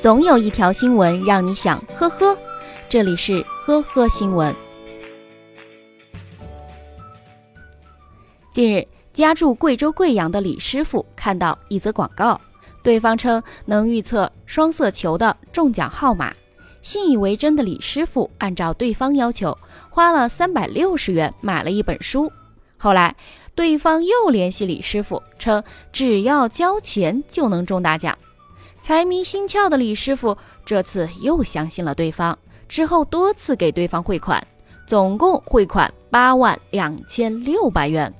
总有一条新闻让你想呵呵。这里是呵呵新闻。近日，家住贵州贵阳的李师傅看到一则广告，对方称能预测双色球的中奖号码，信以为真的李师傅按照对方要求，花了三百六十元买了一本书。后来，对方又联系李师傅，称只要交钱就能中大奖。财迷心窍的李师傅这次又相信了对方，之后多次给对方汇款，总共汇款八万两千六百元。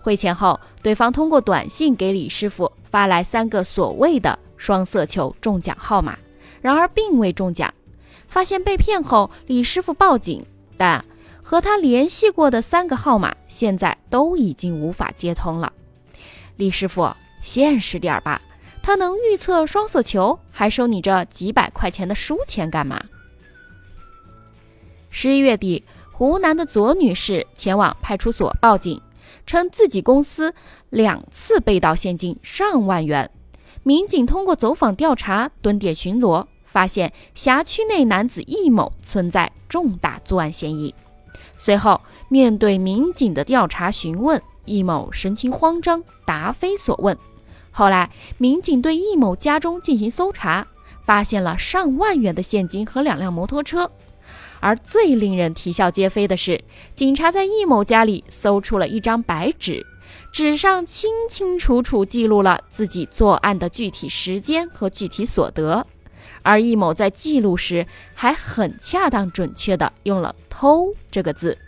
汇钱后，对方通过短信给李师傅发来三个所谓的双色球中奖号码，然而并未中奖。发现被骗后，李师傅报警，但和他联系过的三个号码现在都已经无法接通了。李师傅，现实点儿吧，他能预测双色球，还收你这几百块钱的书钱干嘛？十一月底，湖南的左女士前往派出所报警。称自己公司两次被盗现金上万元，民警通过走访调查、蹲点巡逻，发现辖区内男子易某存在重大作案嫌疑。随后，面对民警的调查询问，易某神情慌张，答非所问。后来，民警对易某家中进行搜查，发现了上万元的现金和两辆摩托车。而最令人啼笑皆非的是，警察在易某家里搜出了一张白纸，纸上清清楚楚记录了自己作案的具体时间和具体所得，而易某在记录时还很恰当准确地用了“偷”这个字。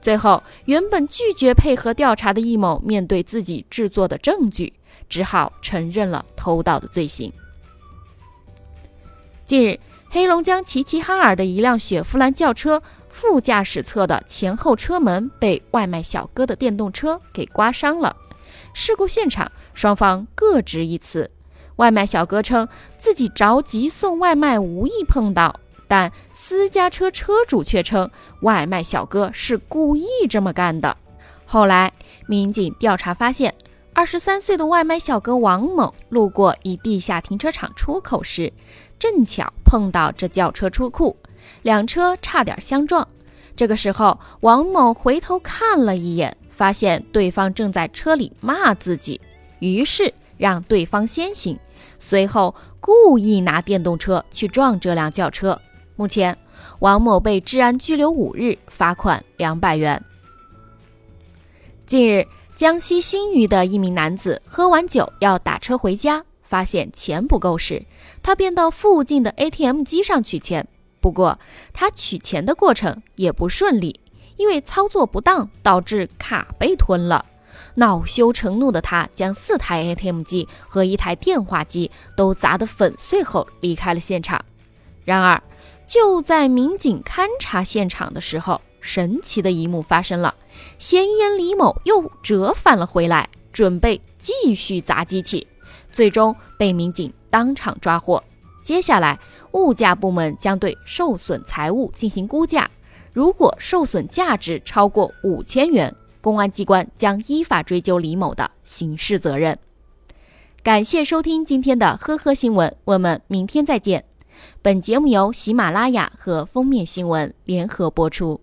最后，原本拒绝配合调查的易某，面对自己制作的证据，只好承认了偷盗的罪行。近日。黑龙江齐齐哈尔的一辆雪佛兰轿车副驾驶侧的前后车门被外卖小哥的电动车给刮伤了。事故现场，双方各执一词。外卖小哥称自己着急送外卖，无意碰到，但私家车车主却称外卖小哥是故意这么干的。后来，民警调查发现，二十三岁的外卖小哥王某路过一地下停车场出口时。正巧碰到这轿车出库，两车差点相撞。这个时候，王某回头看了一眼，发现对方正在车里骂自己，于是让对方先行，随后故意拿电动车去撞这辆轿车。目前，王某被治安拘留五日，罚款两百元。近日，江西新余的一名男子喝完酒要打车回家。发现钱不够时，他便到附近的 ATM 机上取钱。不过，他取钱的过程也不顺利，因为操作不当导致卡被吞了。恼羞成怒的他，将四台 ATM 机和一台电话机都砸得粉碎后离开了现场。然而，就在民警勘察现场的时候，神奇的一幕发生了：嫌疑人李某又折返了回来，准备继续砸机器。最终被民警当场抓获。接下来，物价部门将对受损财物进行估价，如果受损价值超过五千元，公安机关将依法追究李某的刑事责任。感谢收听今天的呵呵新闻，我们明天再见。本节目由喜马拉雅和封面新闻联合播出。